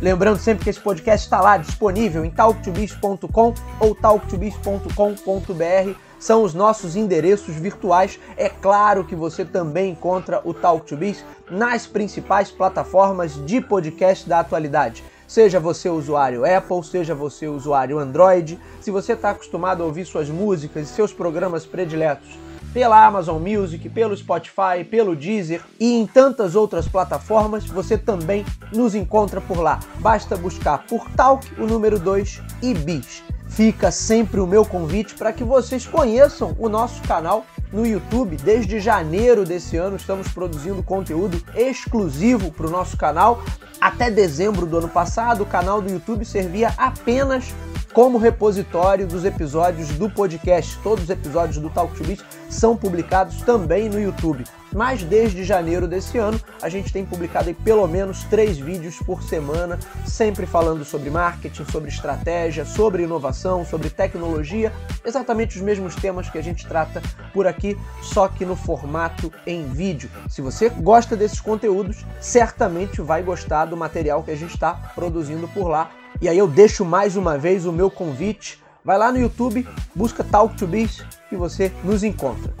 Lembrando sempre que esse podcast está lá disponível em talktobiz.com ou talktobiz.com.br. São os nossos endereços virtuais. É claro que você também encontra o Talk to Biz nas principais plataformas de podcast da atualidade. Seja você usuário Apple, seja você usuário Android, se você está acostumado a ouvir suas músicas e seus programas prediletos pela Amazon Music, pelo Spotify, pelo Deezer e em tantas outras plataformas, você também nos encontra por lá. Basta buscar por Talk, o número 2 e Bis. Fica sempre o meu convite para que vocês conheçam o nosso canal no YouTube. Desde janeiro desse ano estamos produzindo conteúdo exclusivo para o nosso canal. Até dezembro do ano passado, o canal do YouTube servia apenas como repositório dos episódios do podcast. Todos os episódios do Talk to Biz são publicados também no YouTube. Mas desde janeiro desse ano, a gente tem publicado pelo menos três vídeos por semana, sempre falando sobre marketing, sobre estratégia, sobre inovação, sobre tecnologia, exatamente os mesmos temas que a gente trata por aqui, só que no formato em vídeo. Se você gosta desses conteúdos, certamente vai gostar do material que a gente está produzindo por lá e aí eu deixo mais uma vez o meu convite. Vai lá no YouTube, busca Talk to Biz e você nos encontra.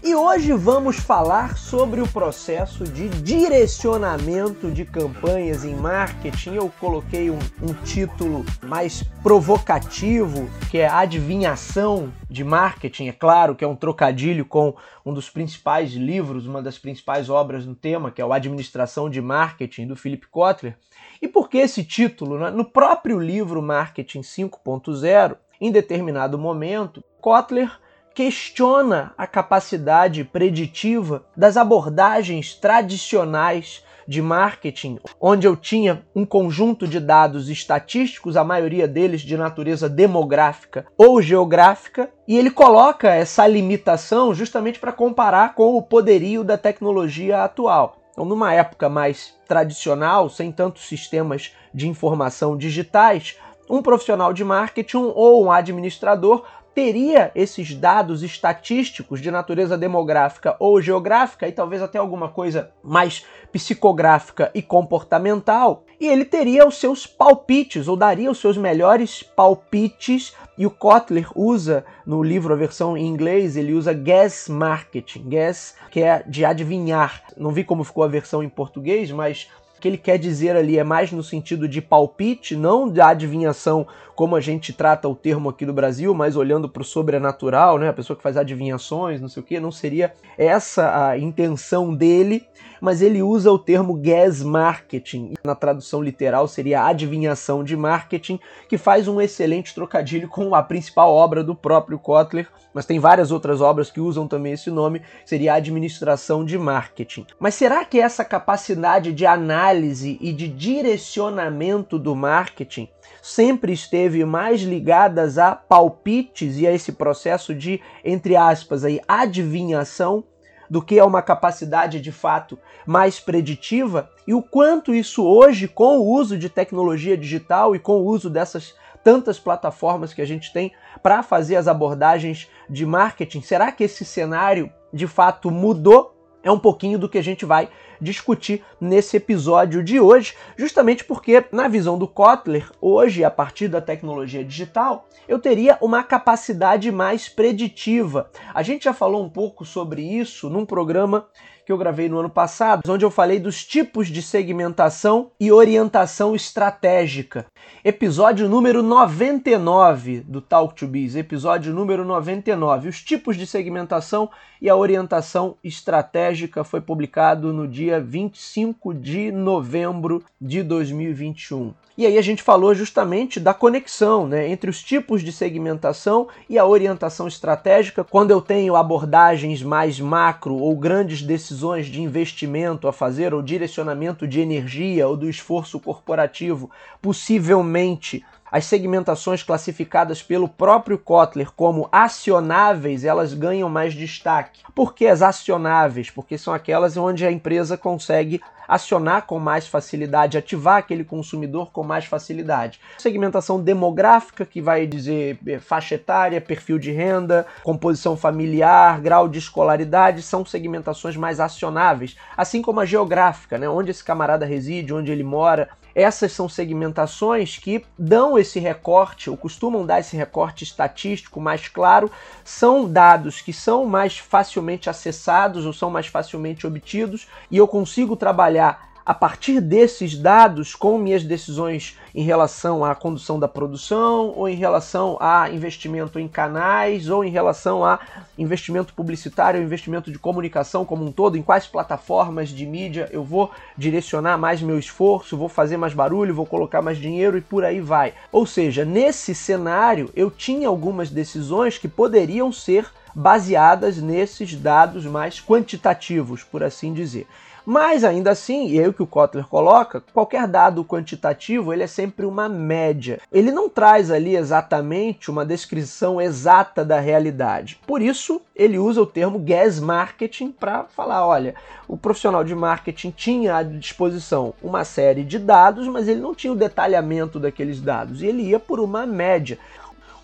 E hoje vamos falar sobre o processo de direcionamento de campanhas em marketing. Eu coloquei um, um, título mais provocativo, que é Adivinhação de Marketing. É claro que é um trocadilho com um dos principais livros, uma das principais obras no tema, que é o Administração de Marketing, do Philip Kotler. E por que esse título? No próprio livro Marketing 5.0, em determinado momento, Kotler questiona a capacidade preditiva das abordagens tradicionais de marketing, onde eu tinha um conjunto de dados estatísticos, a maioria deles de natureza demográfica ou geográfica, e ele coloca essa limitação justamente para comparar com o poderio da tecnologia atual. Então, numa época mais tradicional, sem tantos sistemas de informação digitais, um profissional de marketing ou um administrador teria esses dados estatísticos de natureza demográfica ou geográfica e talvez até alguma coisa mais psicográfica e comportamental, e ele teria os seus palpites ou daria os seus melhores palpites e o Kotler usa no livro a versão em inglês, ele usa guess marketing, guess que é de adivinhar. Não vi como ficou a versão em português, mas o que ele quer dizer ali é mais no sentido de palpite, não de adivinhação, como a gente trata o termo aqui do Brasil, mas olhando para o sobrenatural, né? A pessoa que faz adivinhações, não sei o que, não seria essa a intenção dele, mas ele usa o termo guess marketing. Na tradução literal seria adivinhação de marketing, que faz um excelente trocadilho com a principal obra do próprio Kotler, mas tem várias outras obras que usam também esse nome, seria administração de marketing. Mas será que essa capacidade de análise e de direcionamento do marketing sempre esteve mais ligadas a palpites e a esse processo de, entre aspas, aí, adivinhação do que a uma capacidade de fato mais preditiva e o quanto isso hoje, com o uso de tecnologia digital e com o uso dessas tantas plataformas que a gente tem para fazer as abordagens de marketing, será que esse cenário de fato mudou? É um pouquinho do que a gente vai discutir nesse episódio de hoje, justamente porque, na visão do Kotler, hoje, a partir da tecnologia digital, eu teria uma capacidade mais preditiva. A gente já falou um pouco sobre isso num programa que eu gravei no ano passado, onde eu falei dos tipos de segmentação e orientação estratégica. Episódio número 99 do Talk to Biz, episódio número 99. Os tipos de segmentação e a orientação estratégica foi publicado no dia 25 de novembro de 2021. E aí a gente falou justamente da conexão né, entre os tipos de segmentação e a orientação estratégica. Quando eu tenho abordagens mais macro ou grandes decisões de investimento a fazer, ou direcionamento de energia ou do esforço corporativo, possivelmente as segmentações classificadas pelo próprio Kotler como acionáveis, elas ganham mais destaque. Por que as acionáveis? Porque são aquelas onde a empresa consegue acionar com mais facilidade, ativar aquele consumidor com mais facilidade. Segmentação demográfica, que vai dizer eh, faixa etária, perfil de renda, composição familiar, grau de escolaridade, são segmentações mais acionáveis. Assim como a geográfica, né? onde esse camarada reside, onde ele mora, essas são segmentações que dão esse recorte, ou costumam dar esse recorte estatístico mais claro, são dados que são mais facilmente acessados ou são mais facilmente obtidos, e eu consigo trabalhar a partir desses dados com minhas decisões em relação à condução da produção, ou em relação a investimento em canais, ou em relação a investimento publicitário, investimento de comunicação como um todo, em quais plataformas de mídia eu vou direcionar mais meu esforço, vou fazer mais barulho, vou colocar mais dinheiro e por aí vai. Ou seja, nesse cenário eu tinha algumas decisões que poderiam ser baseadas nesses dados mais quantitativos, por assim dizer. Mas ainda assim, e é o que o Kotler coloca, qualquer dado quantitativo ele é sempre uma média. Ele não traz ali exatamente uma descrição exata da realidade. Por isso, ele usa o termo gas marketing para falar, olha, o profissional de marketing tinha à disposição uma série de dados, mas ele não tinha o detalhamento daqueles dados, e ele ia por uma média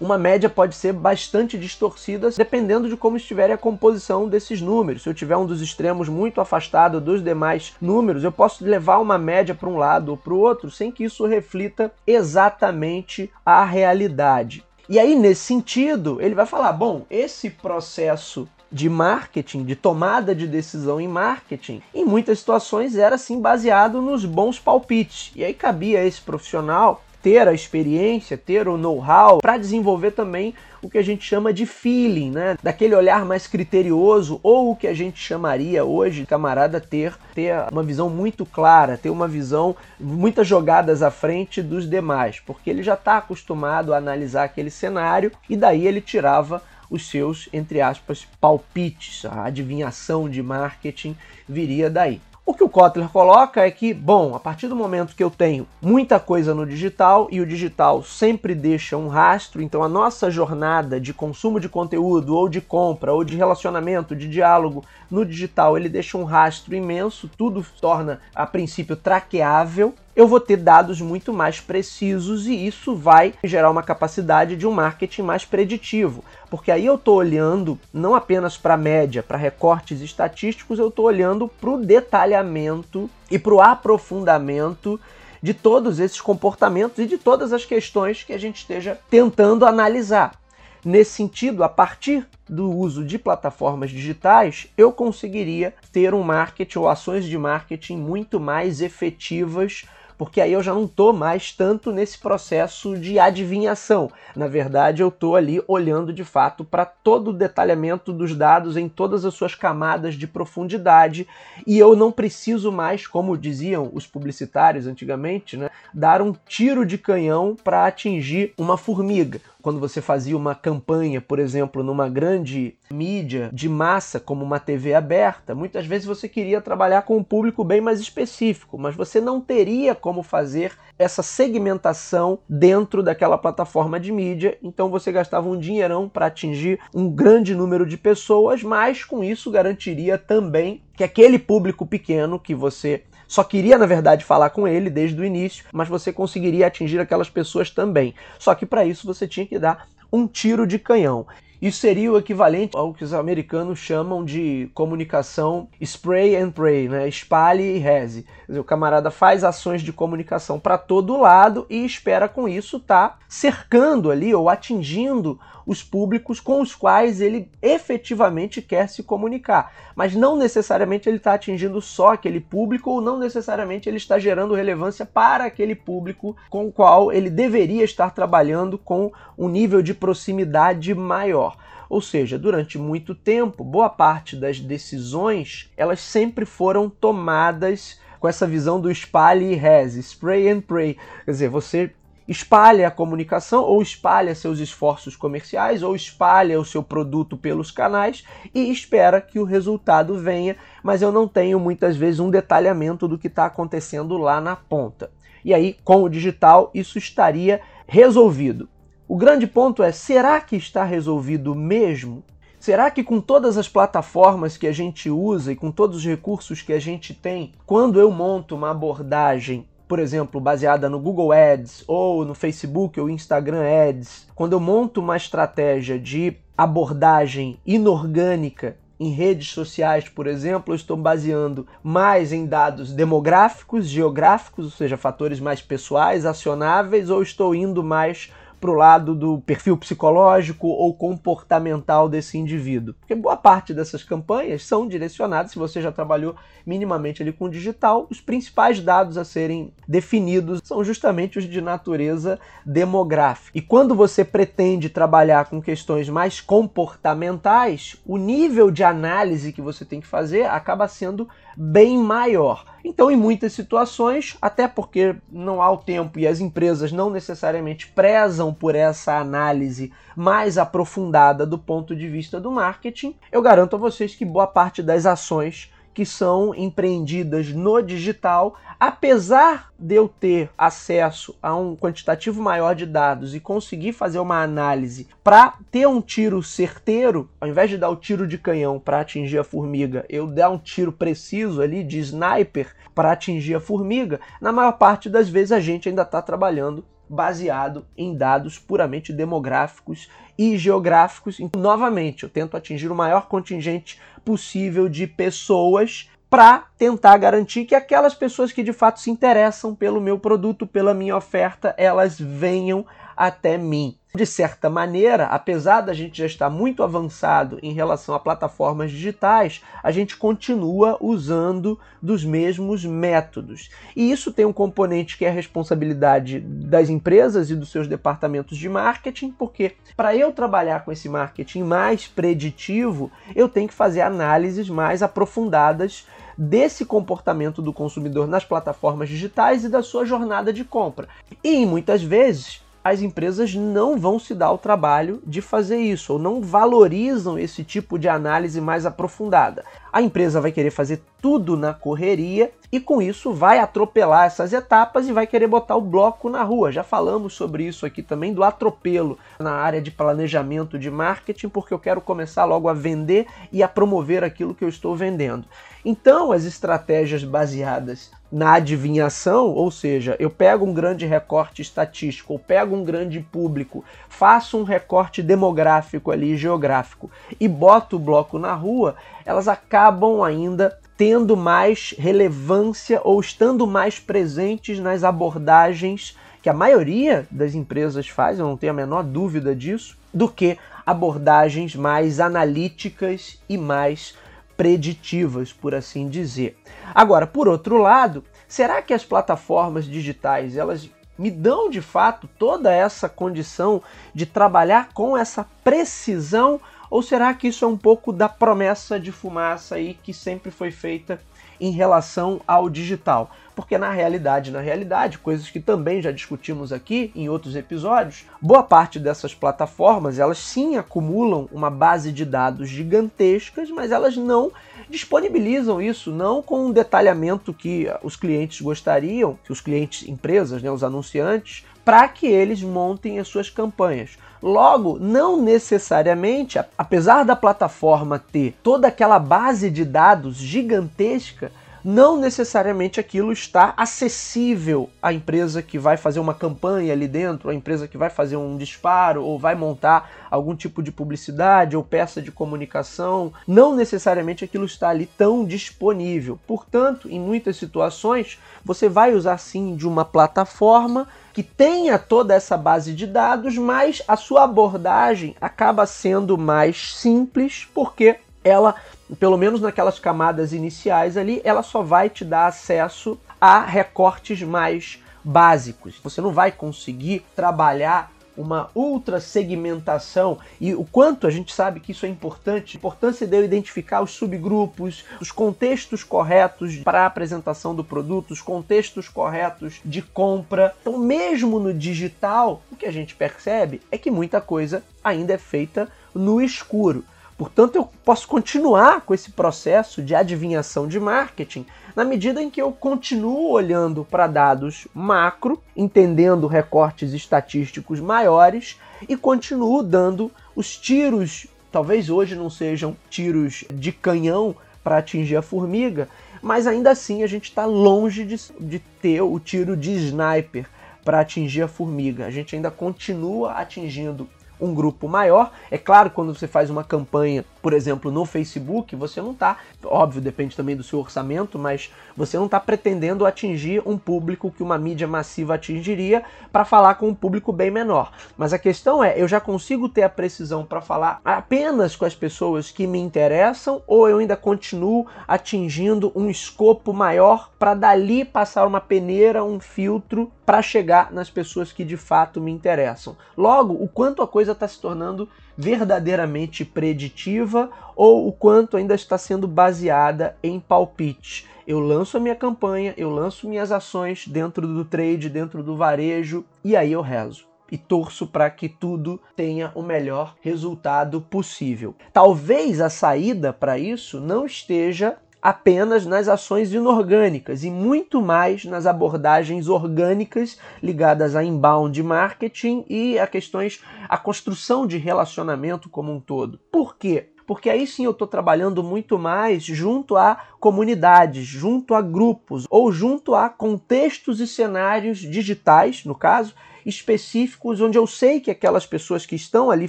uma média pode ser bastante distorcida dependendo de como estiver a composição desses números. Se eu tiver um dos extremos muito afastado dos demais números, eu posso levar uma média para um lado ou para o outro sem que isso reflita exatamente a realidade. E aí, nesse sentido, ele vai falar: bom, esse processo de marketing, de tomada de decisão em marketing, em muitas situações era assim baseado nos bons palpites. E aí cabia a esse profissional ter a experiência, ter o know-how para desenvolver também o que a gente chama de feeling, né? Daquele olhar mais criterioso ou o que a gente chamaria hoje, camarada, ter, ter uma visão muito clara, ter uma visão, muitas jogadas à frente dos demais, porque ele já está acostumado a analisar aquele cenário e daí ele tirava os seus, entre aspas, palpites, a adivinhação de marketing viria daí. O que o Kotler coloca é que, bom, a partir do momento que eu tenho muita coisa no digital e o digital sempre deixa um rastro, então a nossa jornada de consumo de conteúdo ou de compra ou de relacionamento, de diálogo no digital, ele deixa um rastro imenso, tudo torna a princípio traqueável eu vou ter dados muito mais precisos e isso vai gerar uma capacidade de um marketing mais preditivo. Porque aí eu estou olhando não apenas para a média, para recortes estatísticos, eu estou olhando para o detalhamento e para o aprofundamento de todos esses comportamentos e de todas as questões que a gente esteja tentando analisar. Nesse sentido, a partir do uso de plataformas digitais, eu conseguiria ter um marketing ou ações de marketing muito mais efetivas porque aí eu já não estou mais tanto nesse processo de adivinhação. Na verdade, eu estou ali olhando de fato para todo o detalhamento dos dados em todas as suas camadas de profundidade e eu não preciso mais, como diziam os publicitários antigamente, né, dar um tiro de canhão para atingir uma formiga quando você fazia uma campanha, por exemplo, numa grande mídia de massa, como uma TV aberta, muitas vezes você queria trabalhar com um público bem mais específico, mas você não teria como fazer essa segmentação dentro daquela plataforma de mídia, então você gastava um dinheirão para atingir um grande número de pessoas, mas com isso garantiria também que aquele público pequeno que você só queria, na verdade, falar com ele desde o início, mas você conseguiria atingir aquelas pessoas também. Só que para isso você tinha que dar um tiro de canhão. Isso seria o equivalente ao que os americanos chamam de comunicação spray and pray, né? Espalhe e reze. Dizer, o camarada faz ações de comunicação para todo lado e espera com isso tá cercando ali ou atingindo os públicos com os quais ele efetivamente quer se comunicar. Mas não necessariamente ele está atingindo só aquele público ou não necessariamente ele está gerando relevância para aquele público com o qual ele deveria estar trabalhando com um nível de proximidade maior. Ou seja, durante muito tempo, boa parte das decisões elas sempre foram tomadas com essa visão do espalhe e reze, spray and pray. Quer dizer, você espalha a comunicação ou espalha seus esforços comerciais ou espalha o seu produto pelos canais e espera que o resultado venha, mas eu não tenho muitas vezes um detalhamento do que está acontecendo lá na ponta. E aí, com o digital, isso estaria resolvido. O grande ponto é: será que está resolvido mesmo? Será que com todas as plataformas que a gente usa e com todos os recursos que a gente tem, quando eu monto uma abordagem por exemplo, baseada no Google Ads ou no Facebook ou Instagram Ads, quando eu monto uma estratégia de abordagem inorgânica em redes sociais, por exemplo, eu estou baseando mais em dados demográficos, geográficos, ou seja, fatores mais pessoais, acionáveis, ou estou indo mais para o lado do perfil psicológico ou comportamental desse indivíduo. Porque boa parte dessas campanhas são direcionadas, se você já trabalhou minimamente ali com digital, os principais dados a serem definidos são justamente os de natureza demográfica. E quando você pretende trabalhar com questões mais comportamentais, o nível de análise que você tem que fazer acaba sendo bem maior. Então, em muitas situações, até porque não há o tempo e as empresas não necessariamente prezam por essa análise mais aprofundada do ponto de vista do marketing, eu garanto a vocês que boa parte das ações que são empreendidas no digital, apesar de eu ter acesso a um quantitativo maior de dados e conseguir fazer uma análise para ter um tiro certeiro, ao invés de dar o tiro de canhão para atingir a formiga, eu dar um tiro preciso ali de sniper para atingir a formiga, na maior parte das vezes a gente ainda está trabalhando baseado em dados puramente demográficos e geográficos. Então, novamente, eu tento atingir o maior contingente possível de pessoas para tentar garantir que aquelas pessoas que de fato se interessam pelo meu produto, pela minha oferta, elas venham até mim. De certa maneira, apesar da gente já estar muito avançado em relação a plataformas digitais, a gente continua usando dos mesmos métodos. E isso tem um componente que é a responsabilidade das empresas e dos seus departamentos de marketing, porque para eu trabalhar com esse marketing mais preditivo, eu tenho que fazer análises mais aprofundadas desse comportamento do consumidor nas plataformas digitais e da sua jornada de compra. E muitas vezes as empresas não vão se dar o trabalho de fazer isso, ou não valorizam esse tipo de análise mais aprofundada. A empresa vai querer fazer tudo na correria e com isso vai atropelar essas etapas e vai querer botar o bloco na rua. Já falamos sobre isso aqui também do atropelo na área de planejamento de marketing, porque eu quero começar logo a vender e a promover aquilo que eu estou vendendo. Então, as estratégias baseadas na adivinhação, ou seja, eu pego um grande recorte estatístico, ou pego um grande público, faço um recorte demográfico ali, geográfico, e boto o bloco na rua, elas acabam ainda tendo mais relevância ou estando mais presentes nas abordagens que a maioria das empresas faz, eu não tenho a menor dúvida disso, do que abordagens mais analíticas e mais preditivas, por assim dizer. Agora, por outro lado, será que as plataformas digitais elas me dão de fato toda essa condição de trabalhar com essa precisão ou será que isso é um pouco da promessa de fumaça aí que sempre foi feita em relação ao digital? Porque na realidade, na realidade, coisas que também já discutimos aqui em outros episódios, boa parte dessas plataformas, elas sim acumulam uma base de dados gigantescas, mas elas não disponibilizam isso não com um detalhamento que os clientes gostariam, que os clientes, empresas, né, os anunciantes, para que eles montem as suas campanhas. Logo, não necessariamente, apesar da plataforma ter toda aquela base de dados gigantesca, não necessariamente aquilo está acessível à empresa que vai fazer uma campanha ali dentro, à empresa que vai fazer um disparo ou vai montar algum tipo de publicidade ou peça de comunicação. Não necessariamente aquilo está ali tão disponível. Portanto, em muitas situações, você vai usar sim de uma plataforma que tenha toda essa base de dados, mas a sua abordagem acaba sendo mais simples porque ela pelo menos naquelas camadas iniciais ali, ela só vai te dar acesso a recortes mais básicos. Você não vai conseguir trabalhar uma ultra segmentação e o quanto a gente sabe que isso é importante, a importância de eu identificar os subgrupos, os contextos corretos para a apresentação do produto, os contextos corretos de compra. Então, mesmo no digital, o que a gente percebe é que muita coisa ainda é feita no escuro. Portanto, eu posso continuar com esse processo de adivinhação de marketing na medida em que eu continuo olhando para dados macro, entendendo recortes estatísticos maiores e continuo dando os tiros, talvez hoje não sejam tiros de canhão para atingir a formiga, mas ainda assim a gente está longe de, de ter o tiro de sniper para atingir a formiga. A gente ainda continua atingindo um grupo maior. É claro, quando você faz uma campanha, por exemplo, no Facebook, você não está, óbvio, depende também do seu orçamento, mas você não está pretendendo atingir um público que uma mídia massiva atingiria para falar com um público bem menor. Mas a questão é, eu já consigo ter a precisão para falar apenas com as pessoas que me interessam ou eu ainda continuo atingindo um escopo maior para dali passar uma peneira, um filtro para chegar nas pessoas que de fato me interessam. Logo, o quanto a coisa está se tornando verdadeiramente preditiva ou o quanto ainda está sendo baseada em palpite. Eu lanço a minha campanha, eu lanço minhas ações dentro do trade, dentro do varejo e aí eu rezo e torço para que tudo tenha o melhor resultado possível. Talvez a saída para isso não esteja apenas nas ações inorgânicas e muito mais nas abordagens orgânicas ligadas a inbound marketing e a questões a construção de relacionamento como um todo. Por quê? Porque aí sim eu estou trabalhando muito mais junto a comunidades, junto a grupos ou junto a contextos e cenários digitais, no caso, específicos onde eu sei que aquelas pessoas que estão ali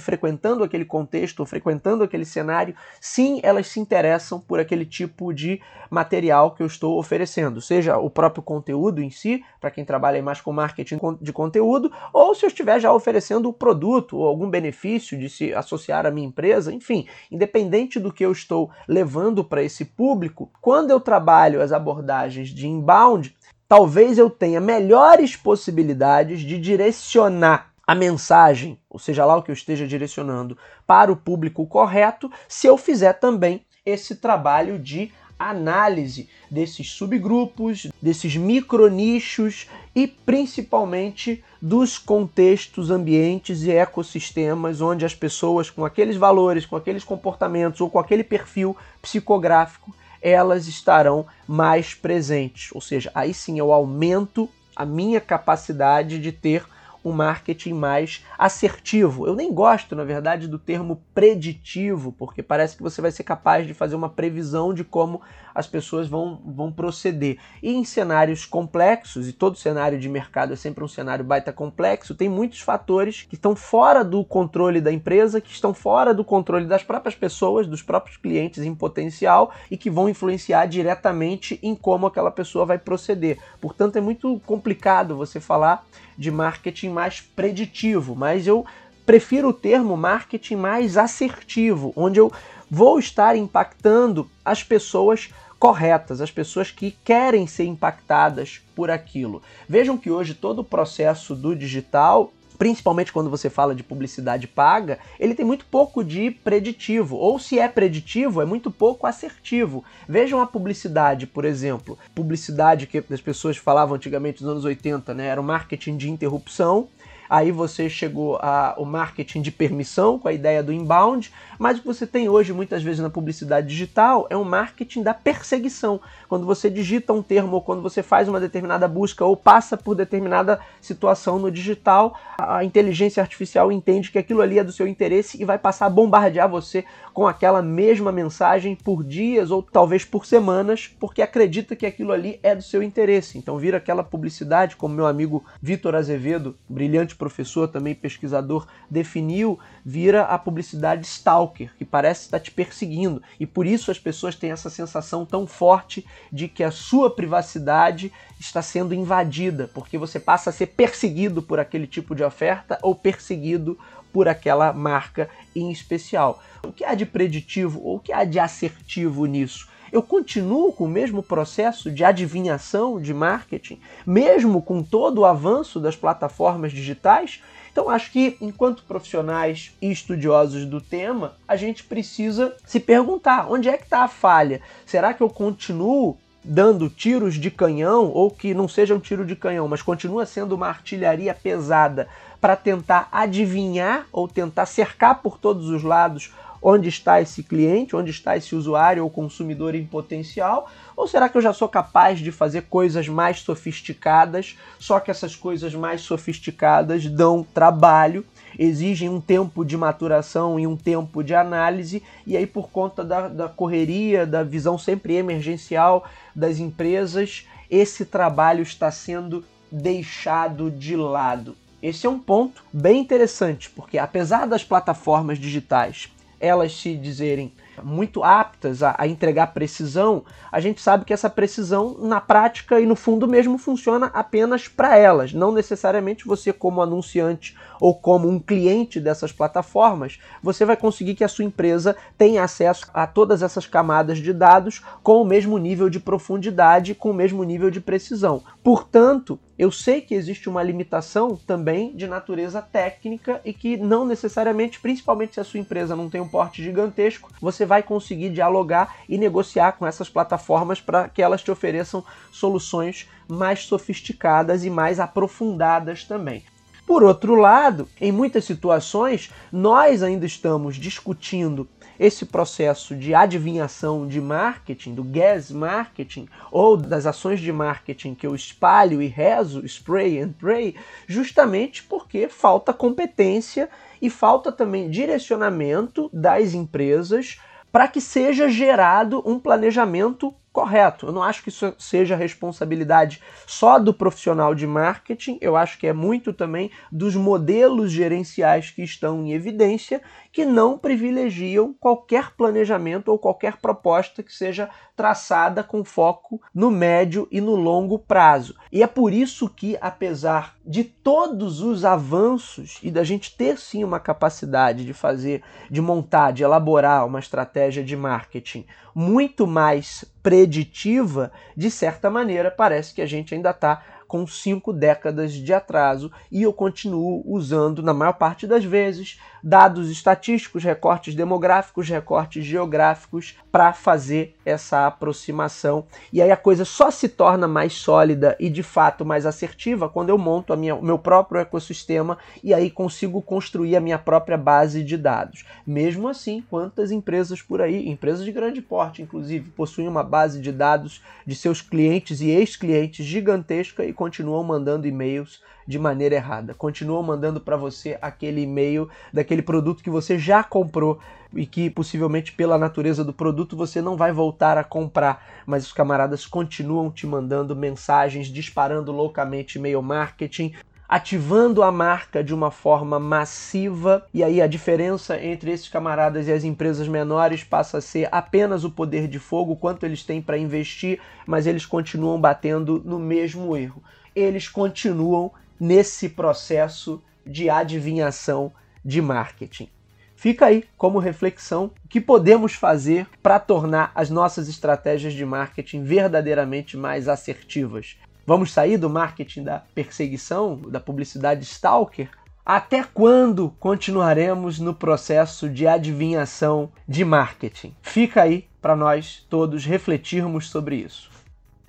frequentando aquele contexto, frequentando aquele cenário, sim, elas se interessam por aquele tipo de material que eu estou oferecendo, seja o próprio conteúdo em si, para quem trabalha mais com marketing de conteúdo, ou se eu estiver já oferecendo o produto ou algum benefício de se associar à minha empresa, enfim, independente do que eu estou levando para esse público, quando eu trabalho as abordagens de inbound, talvez eu tenha melhores possibilidades de direcionar a mensagem, ou seja lá o que eu esteja direcionando, para o público correto, se eu fizer também esse trabalho de análise desses subgrupos, desses micronichos e principalmente dos contextos, ambientes e ecossistemas onde as pessoas com aqueles valores, com aqueles comportamentos ou com aquele perfil psicográfico elas estarão mais presentes. Ou seja, aí sim eu aumento a minha capacidade de ter um marketing mais assertivo. Eu nem gosto, na verdade, do termo preditivo, porque parece que você vai ser capaz de fazer uma previsão de como as pessoas vão, vão proceder. E em cenários complexos, e todo cenário de mercado é sempre um cenário baita complexo, tem muitos fatores que estão fora do controle da empresa, que estão fora do controle das próprias pessoas, dos próprios clientes em potencial e que vão influenciar diretamente em como aquela pessoa vai proceder. Portanto, é muito complicado você falar de marketing mais preditivo, mas eu prefiro o termo marketing mais assertivo, onde eu vou estar impactando as pessoas corretas, as pessoas que querem ser impactadas por aquilo. Vejam que hoje todo o processo do digital principalmente quando você fala de publicidade paga, ele tem muito pouco de preditivo, ou se é preditivo, é muito pouco assertivo. Vejam a publicidade, por exemplo, publicidade que as pessoas falavam antigamente nos anos 80, né, era o marketing de interrupção, Aí você chegou ao marketing de permissão, com a ideia do inbound, mas o que você tem hoje, muitas vezes, na publicidade digital é um marketing da perseguição. Quando você digita um termo, ou quando você faz uma determinada busca, ou passa por determinada situação no digital, a inteligência artificial entende que aquilo ali é do seu interesse e vai passar a bombardear você com aquela mesma mensagem por dias ou talvez por semanas, porque acredita que aquilo ali é do seu interesse. Então vira aquela publicidade, como meu amigo Vitor Azevedo, brilhante professor, também pesquisador, definiu, vira a publicidade stalker, que parece estar te perseguindo. E por isso as pessoas têm essa sensação tão forte de que a sua privacidade está sendo invadida, porque você passa a ser perseguido por aquele tipo de oferta ou perseguido por aquela marca em especial. O que há de preditivo ou o que há de assertivo nisso? Eu continuo com o mesmo processo de adivinhação de marketing, mesmo com todo o avanço das plataformas digitais? Então, acho que enquanto profissionais e estudiosos do tema, a gente precisa se perguntar: onde é que está a falha? Será que eu continuo dando tiros de canhão, ou que não seja um tiro de canhão, mas continua sendo uma artilharia pesada para tentar adivinhar ou tentar cercar por todos os lados onde está esse cliente, onde está esse usuário ou consumidor em potencial? Ou será que eu já sou capaz de fazer coisas mais sofisticadas, só que essas coisas mais sofisticadas dão trabalho, exigem um tempo de maturação e um tempo de análise, e aí, por conta da, da correria, da visão sempre emergencial das empresas, esse trabalho está sendo deixado de lado. Esse é um ponto bem interessante, porque apesar das plataformas digitais elas se dizerem muito aptas a, a, entregar precisão, a gente sabe que essa precisão na prática e no fundo mesmo funciona apenas para elas. Não necessariamente você, como anunciante ou como um cliente dessas plataformas, você vai conseguir que a sua empresa tenha acesso a todas essas camadas de dados com o mesmo nível de profundidade, com o mesmo nível de precisão. Portanto, eu sei que existe uma limitação também de natureza técnica e que não necessariamente, principalmente se a sua empresa não tem um porte gigantesco, você vai conseguir dialogar e negociar com essas plataformas para que elas te ofereçam soluções mais sofisticadas e mais aprofundadas também. Por outro lado, em muitas situações, nós ainda estamos discutindo esse processo de adivinhação de marketing, do gas marketing, ou das ações de marketing que eu espalho e rezo, spray and pray, justamente porque falta competência e falta também direcionamento das empresas para que seja gerado um planejamento correto. Eu não acho que isso seja responsabilidade só do profissional de marketing, eu acho que é muito também dos modelos gerenciais que estão em evidência que não privilegiam qualquer planejamento ou qualquer proposta que seja traçada com foco no médio e no longo prazo. E é por isso que, apesar de todos os avanços e da gente ter sim uma capacidade de fazer, de montar, de elaborar uma estratégia de marketing muito mais preditiva, de certa maneira, parece que a gente ainda está com cinco décadas de atraso e eu continuo usando, na maior parte das vezes, dados estatísticos, recortes demográficos, recortes geográficos para fazer essa aproximação. E aí a coisa só se torna mais sólida e de fato mais assertiva quando eu monto a minha, o meu próprio ecossistema e aí consigo construir a minha própria base de dados. Mesmo assim, quantas empresas por aí, empresas de grande porte, inclusive, possuem uma base de dados de seus clientes e ex-clientes gigantesca e continuam mandando e-mails de maneira errada. Continuam mandando para você aquele e-mail daquele produto que você já comprou e que possivelmente pela natureza do produto você não vai voltar a comprar, mas os camaradas continuam te mandando mensagens, disparando loucamente e-mail marketing, ativando a marca de uma forma massiva, e aí a diferença entre esses camaradas e as empresas menores passa a ser apenas o poder de fogo, quanto eles têm para investir, mas eles continuam batendo no mesmo erro. Eles continuam nesse processo de adivinhação de marketing. Fica aí como reflexão o que podemos fazer para tornar as nossas estratégias de marketing verdadeiramente mais assertivas. Vamos sair do marketing da perseguição, da publicidade stalker? Até quando continuaremos no processo de adivinhação de marketing? Fica aí para nós todos refletirmos sobre isso.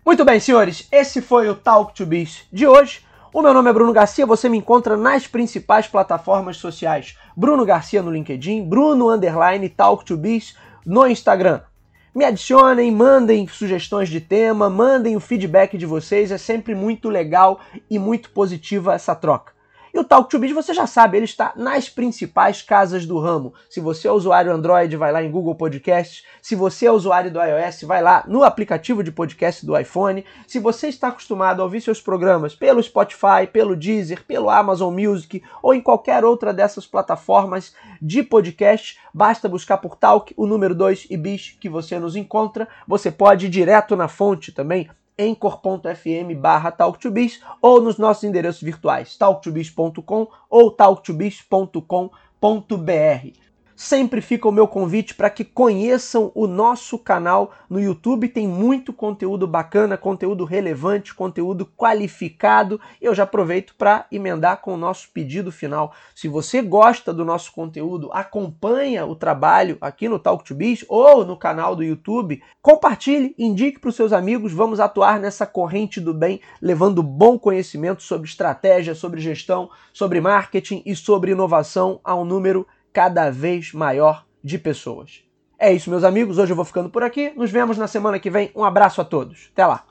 Muito bem, senhores, esse foi o Talk to Biz de hoje O meu nome é Bruno Garcia, você me encontra nas principais plataformas sociais. Bruno Garcia no LinkedIn, Bruno Underline Talk to Biz no Instagram. Me adicionem, mandem sugestões de tema, mandem o feedback de vocês, é sempre muito legal e muito positiva essa troca. E o Talk to Biz, você já sabe, ele está nas principais casas do ramo. Se você é usuário Android, vai lá em Google Podcasts. Se você é usuário do iOS, vai lá no aplicativo de podcast do iPhone. Se você está acostumado a ouvir seus programas pelo Spotify, pelo Deezer, pelo Amazon Music ou em qualquer outra dessas plataformas de podcast, basta buscar por Talk, o número 2 e Biz que você nos encontra. Você pode ir direto na fonte também anchor.fm barra talktobiz ou nos nossos endereços virtuais talktobiz.com ou talktobiz.com.br sempre fica o meu convite para que conheçam o nosso canal no YouTube. Tem muito conteúdo bacana, conteúdo relevante, conteúdo qualificado. Eu já aproveito para emendar com o nosso pedido final. Se você gosta do nosso conteúdo, acompanha o trabalho aqui no Talk to Biz ou no canal do YouTube, compartilhe, indique para os seus amigos. Vamos atuar nessa corrente do bem, levando bom conhecimento sobre estratégia, sobre gestão, sobre marketing e sobre inovação a um número cada vez maior de pessoas. É isso, meus amigos. Hoje eu vou ficando por aqui. Nos vemos na semana que vem. Um abraço a todos. Até lá.